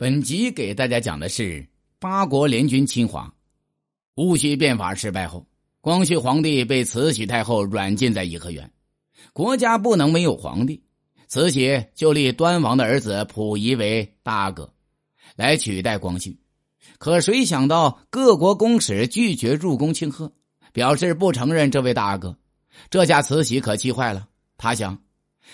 本集给大家讲的是八国联军侵华。戊戌变法失败后，光绪皇帝被慈禧太后软禁在颐和园。国家不能没有皇帝，慈禧就立端王的儿子溥仪为大阿哥，来取代光绪。可谁想到各国公使拒绝入宫庆贺，表示不承认这位大阿哥。这下慈禧可气坏了。他想，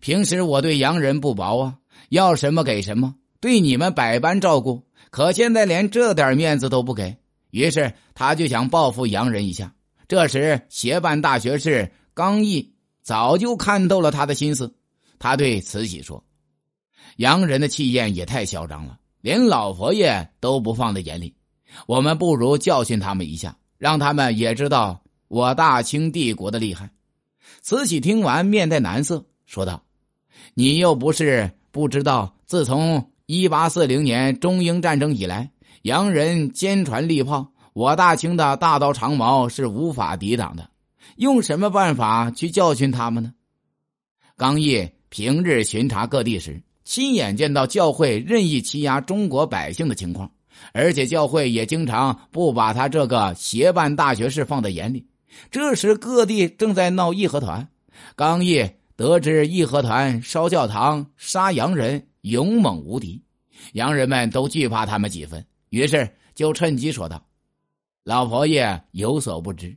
平时我对洋人不薄啊，要什么给什么。对你们百般照顾，可现在连这点面子都不给，于是他就想报复洋人一下。这时，协办大学士刚毅早就看透了他的心思，他对慈禧说：“洋人的气焰也太嚣张了，连老佛爷都不放在眼里。我们不如教训他们一下，让他们也知道我大清帝国的厉害。”慈禧听完，面带难色，说道：“你又不是不知道，自从……”一八四零年中英战争以来，洋人坚船利炮，我大清的大刀长矛是无法抵挡的。用什么办法去教训他们呢？刚毅平日巡查各地时，亲眼见到教会任意欺压中国百姓的情况，而且教会也经常不把他这个协办大学士放在眼里。这时各地正在闹义和团，刚毅得知义和团烧教堂、杀洋人。勇猛无敌，洋人们都惧怕他们几分，于是就趁机说道：“老佛爷有所不知，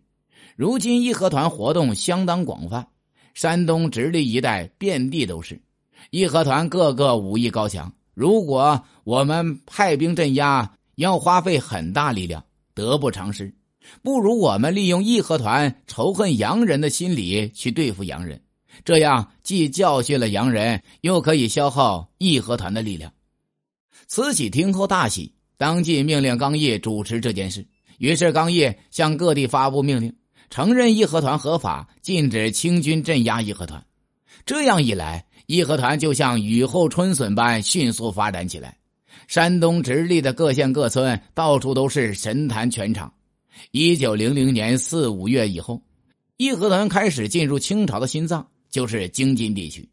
如今义和团活动相当广泛，山东直隶一带遍地都是。义和团个个武艺高强，如果我们派兵镇压，要花费很大力量，得不偿失。不如我们利用义和团仇恨洋人的心理去对付洋人。”这样既教训了洋人，又可以消耗义和团的力量。慈禧听后大喜，当即命令刚毅主持这件事。于是刚毅向各地发布命令，承认义和团合法，禁止清军镇压义和团。这样一来，义和团就像雨后春笋般迅速发展起来。山东直隶的各县各村到处都是神坛全场。一九零零年四五月以后，义和团开始进入清朝的心脏。就是京津地区，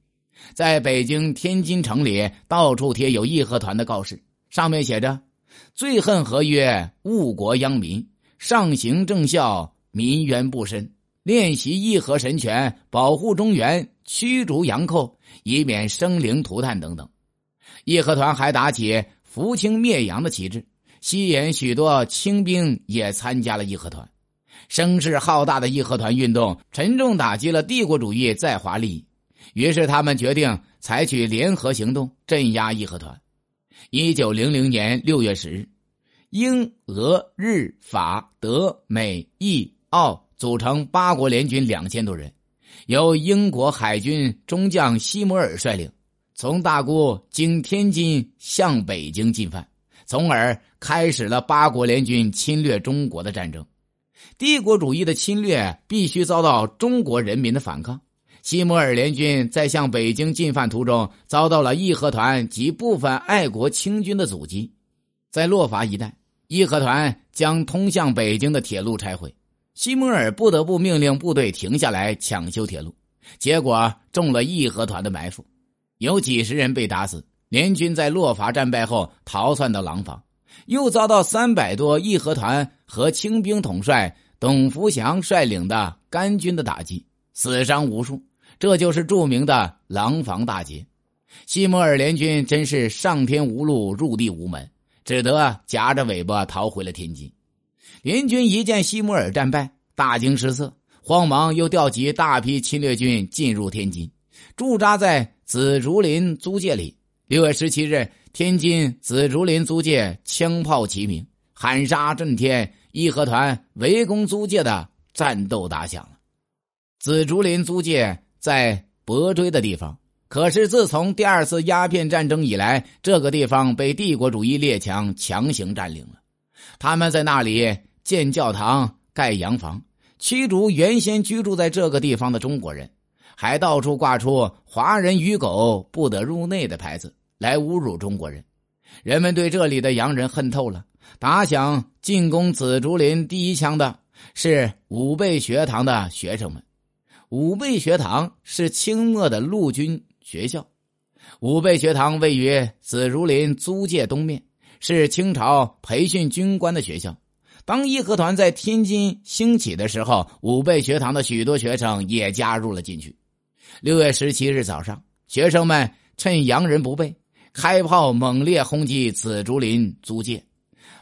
在北京、天津城里到处贴有义和团的告示，上面写着：“最恨合约，误国殃民；上行政效，民冤不深。练习义和神权，保护中原，驱逐洋寇，以免生灵涂炭。”等等。义和团还打起扶清灭洋的旗帜，吸引许多清兵也参加了义和团。声势浩大的义和团运动，沉重打击了帝国主义在华利益。于是，他们决定采取联合行动镇压义和团。一九零零年六月十日，英、俄、日、法、德、美、意、澳组成八国联军两千多人，由英国海军中将西摩尔率领，从大沽经天津向北京进犯，从而开始了八国联军侵略中国的战争。帝国主义的侵略必须遭到中国人民的反抗。西摩尔联军在向北京进犯途中，遭到了义和团及部分爱国清军的阻击。在洛伐一带，义和团将通向北京的铁路拆毁，西摩尔不得不命令部队停下来抢修铁路，结果中了义和团的埋伏，有几十人被打死。联军在洛伐战败后逃窜到廊坊。又遭到三百多义和团和清兵统帅董福祥率领的甘军的打击，死伤无数。这就是著名的廊坊大捷。西摩尔联军真是上天无路，入地无门，只得夹着尾巴逃回了天津。联军一见西摩尔战败，大惊失色，慌忙又调集大批侵略军进入天津，驻扎在紫竹林租界里。六月十七日。天津紫竹林租界枪炮齐鸣，喊杀震天，义和团围攻租界的战斗打响了。紫竹林租界在博追的地方，可是自从第二次鸦片战争以来，这个地方被帝国主义列强强行占领了。他们在那里建教堂、盖洋房，驱逐原先居住在这个地方的中国人，还到处挂出“华人与狗不得入内”的牌子。来侮辱中国人，人们对这里的洋人恨透了。打响进攻紫竹林第一枪的是武备学堂的学生们。武备学堂是清末的陆军学校。武备学堂位于紫竹林租界东面，是清朝培训军官的学校。当义和团在天津兴起的时候，武备学堂的许多学生也加入了进去。六月十七日早上，学生们趁洋人不备，开炮猛烈轰击紫竹林租界，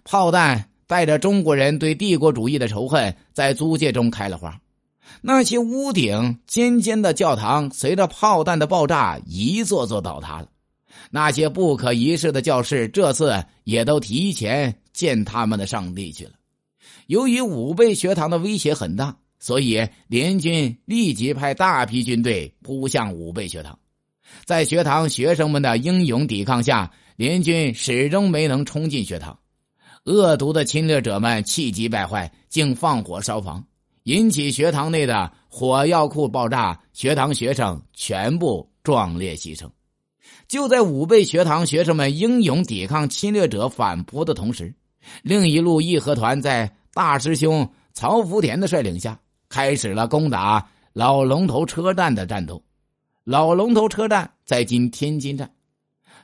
炮弹带着中国人对帝国主义的仇恨，在租界中开了花。那些屋顶尖尖的教堂，随着炮弹的爆炸，一座座倒塌了。那些不可一世的教士，这次也都提前见他们的上帝去了。由于武备学堂的威胁很大，所以联军立即派大批军队扑向武备学堂。在学堂学生们的英勇抵抗下，联军始终没能冲进学堂。恶毒的侵略者们气急败坏，竟放火烧房，引起学堂内的火药库爆炸，学堂学生全部壮烈牺牲。就在武备学堂学生们英勇抵抗侵略者反扑的同时，另一路义和团在。大师兄曹福田的率领下，开始了攻打老龙头车站的战斗。老龙头车站在今天津站。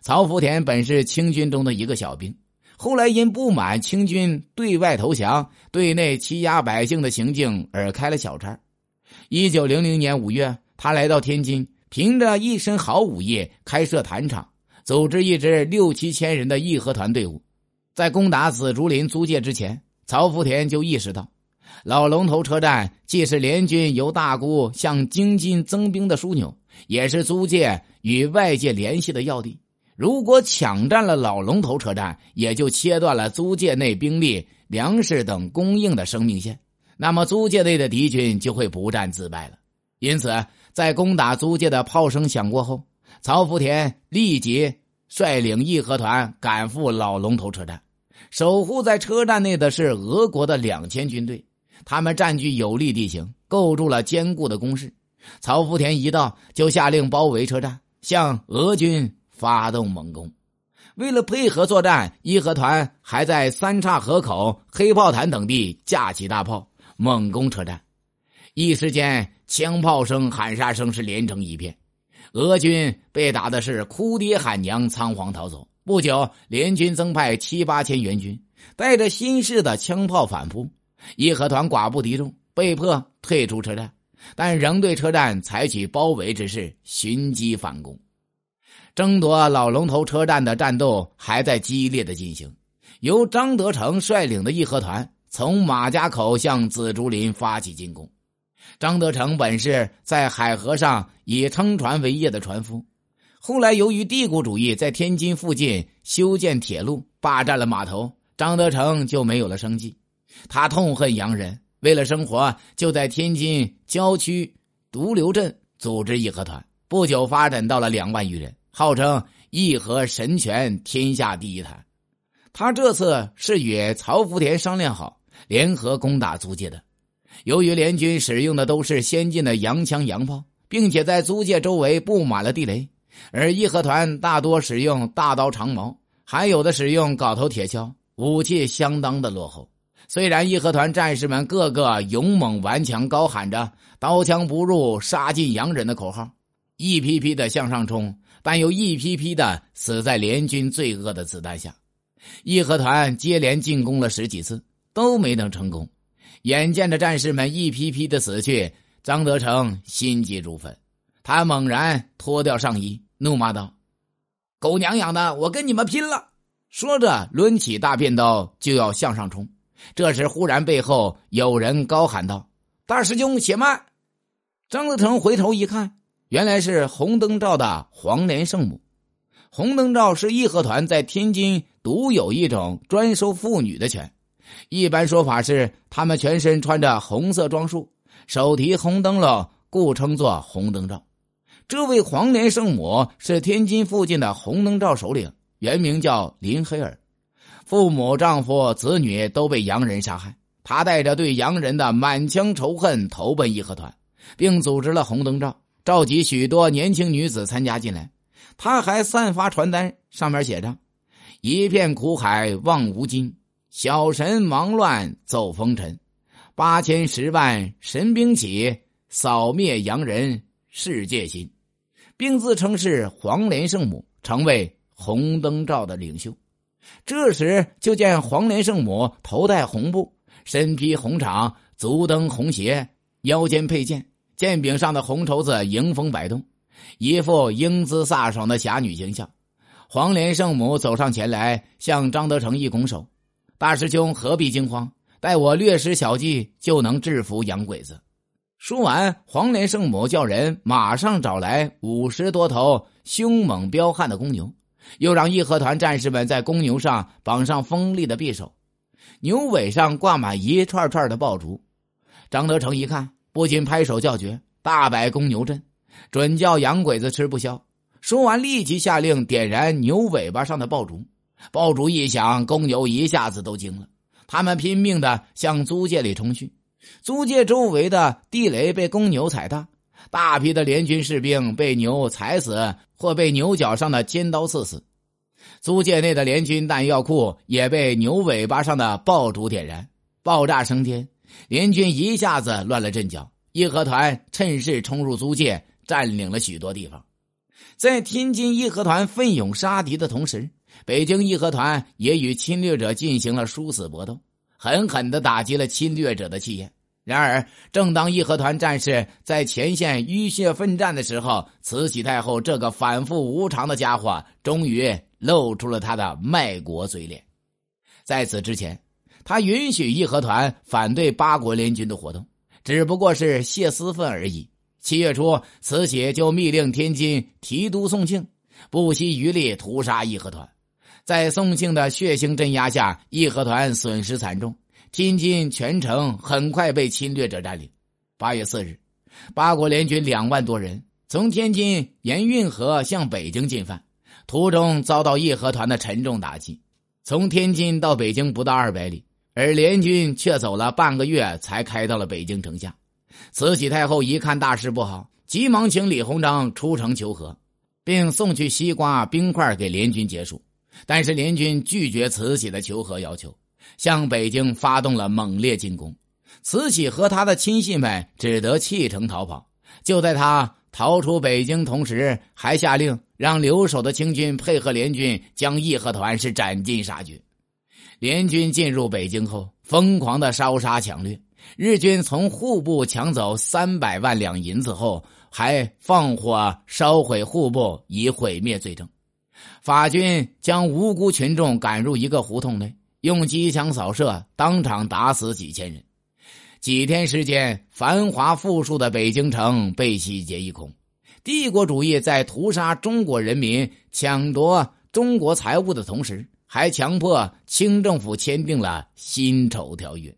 曹福田本是清军中的一个小兵，后来因不满清军对外投降、对内欺压百姓的行径而开了小差。一九零零年五月，他来到天津，凭着一身好武艺，开设坛场，组织一支六七千人的义和团队伍，在攻打紫竹林租界之前。曹福田就意识到，老龙头车站既是联军由大沽向京津增兵的枢纽，也是租界与外界联系的要地。如果抢占了老龙头车站，也就切断了租界内兵力、粮食等供应的生命线，那么租界内的敌军就会不战自败了。因此，在攻打租界的炮声响过后，曹福田立即率领义和团赶赴老龙头车站。守护在车站内的是俄国的两千军队，他们占据有利地形，构筑了坚固的工事。曹福田一到，就下令包围车站，向俄军发动猛攻。为了配合作战，义和团还在三岔河口、黑炮潭等地架起大炮，猛攻车站。一时间，枪炮声、喊杀声是连成一片，俄军被打的是哭爹喊娘，仓皇逃走。不久，联军增派七八千援军，带着新式的枪炮反扑，义和团寡不敌众，被迫退出车站，但仍对车站采取包围之势，寻机反攻。争夺老龙头车站的战斗还在激烈的进行。由张德成率领的义和团从马家口向紫竹林发起进攻。张德成本是在海河上以撑船为业的船夫。后来，由于帝国主义在天津附近修建铁路，霸占了码头，张德成就没有了生计。他痛恨洋人，为了生活，就在天津郊区独流镇组织义和团。不久，发展到了两万余人，号称义和神拳天下第一团。他这次是与曹福田商量好，联合攻打租界的。由于联军使用的都是先进的洋枪洋炮，并且在租界周围布满了地雷。而义和团大多使用大刀长矛，还有的使用镐头铁锹，武器相当的落后。虽然义和团战士们个个勇猛顽强，高喊着“刀枪不入，杀尽洋人”的口号，一批批的向上冲，但又一批批的死在联军罪恶的子弹下。义和团接连进攻了十几次，都没能成功。眼见着战士们一批批的死去，张德成心急如焚，他猛然脱掉上衣。怒骂道：“狗娘养的，我跟你们拼了！”说着，抡起大便刀就要向上冲。这时，忽然背后有人高喊道：“大师兄，且慢！”张德成回头一看，原来是红灯照的黄莲圣母。红灯照是义和团在天津独有一种专收妇女的拳。一般说法是，他们全身穿着红色装束，手提红灯笼，故称作红灯照。这位黄莲圣母是天津附近的红灯照首领，原名叫林黑尔，父母、丈夫、子女都被洋人杀害。他带着对洋人的满腔仇恨投奔义和团，并组织了红灯照，召集许多年轻女子参加进来。他还散发传单，上面写着：“一片苦海望无尽，小神忙乱走风尘，八千十万神兵起，扫灭洋人世界心。”并自称是黄莲圣母，成为红灯照的领袖。这时就见黄连圣母头戴红布，身披红氅，足蹬红鞋，腰间佩剑，剑柄上的红绸子迎风摆动，一副英姿飒爽的侠女形象。黄连圣母走上前来，向张德成一拱手：“大师兄何必惊慌？待我略施小计，就能制服洋鬼子。”说完，黄连圣母叫人马上找来五十多头凶猛彪悍的公牛，又让义和团战士们在公牛上绑上锋利的匕首，牛尾上挂满一串串的爆竹。张德成一看，不禁拍手叫绝：“大摆公牛阵，准叫洋鬼子吃不消！”说完，立即下令点燃牛尾巴上的爆竹。爆竹一响，公牛一下子都惊了，他们拼命的向租界里冲去。租界周围的地雷被公牛踩踏，大批的联军士兵被牛踩死，或被牛角上的尖刀刺死。租界内的联军弹药库也被牛尾巴上的爆竹点燃，爆炸升天，联军一下子乱了阵脚。义和团趁势冲入租界，占领了许多地方。在天津义和团奋勇杀敌的同时，北京义和团也与侵略者进行了殊死搏斗，狠狠的打击了侵略者的气焰。然而，正当义和团战士在前线浴血奋战的时候，慈禧太后这个反复无常的家伙终于露出了他的卖国嘴脸。在此之前，他允许义和团反对八国联军的活动，只不过是泄私愤而已。七月初，慈禧就密令天津提督宋庆不惜余力屠杀义和团。在宋庆的血腥镇压下，义和团损失惨重，天津全城很快被侵略者占领。八月四日，八国联军两万多人从天津沿运河向北京进犯，途中遭到义和团的沉重打击。从天津到北京不到二百里，而联军却走了半个月才开到了北京城下。慈禧太后一看大事不好，急忙请李鸿章出城求和，并送去西瓜、冰块给联军结束。但是联军拒绝慈禧的求和要求，向北京发动了猛烈进攻。慈禧和他的亲信们只得弃城逃跑。就在他逃出北京同时，还下令让留守的清军配合联军，将义和团是斩尽杀绝。联军进入北京后，疯狂的烧杀抢掠。日军从户部抢走三百万两银子后，还放火烧毁户部，以毁灭罪证。法军将无辜群众赶入一个胡同内，用机枪扫射，当场打死几千人。几天时间，繁华富庶的北京城被洗劫一空。帝国主义在屠杀中国人民、抢夺中国财物的同时，还强迫清政府签订了《辛丑条约》。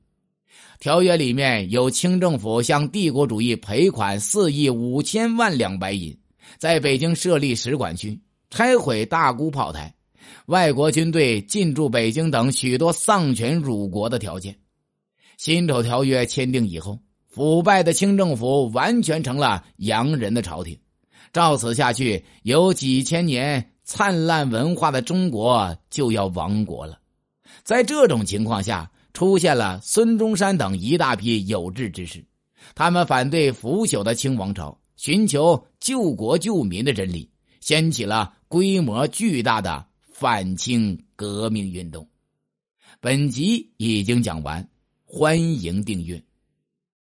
条约里面有清政府向帝国主义赔款四亿五千万两白银，在北京设立使馆区，拆毁大沽炮台，外国军队进驻北京等许多丧权辱国的条件。辛丑条约签订以后，腐败的清政府完全成了洋人的朝廷。照此下去，有几千年灿烂文化的中国就要亡国了。在这种情况下。出现了孙中山等一大批有志之士，他们反对腐朽的清王朝，寻求救国救民的真理，掀起了规模巨大的反清革命运动。本集已经讲完，欢迎订阅。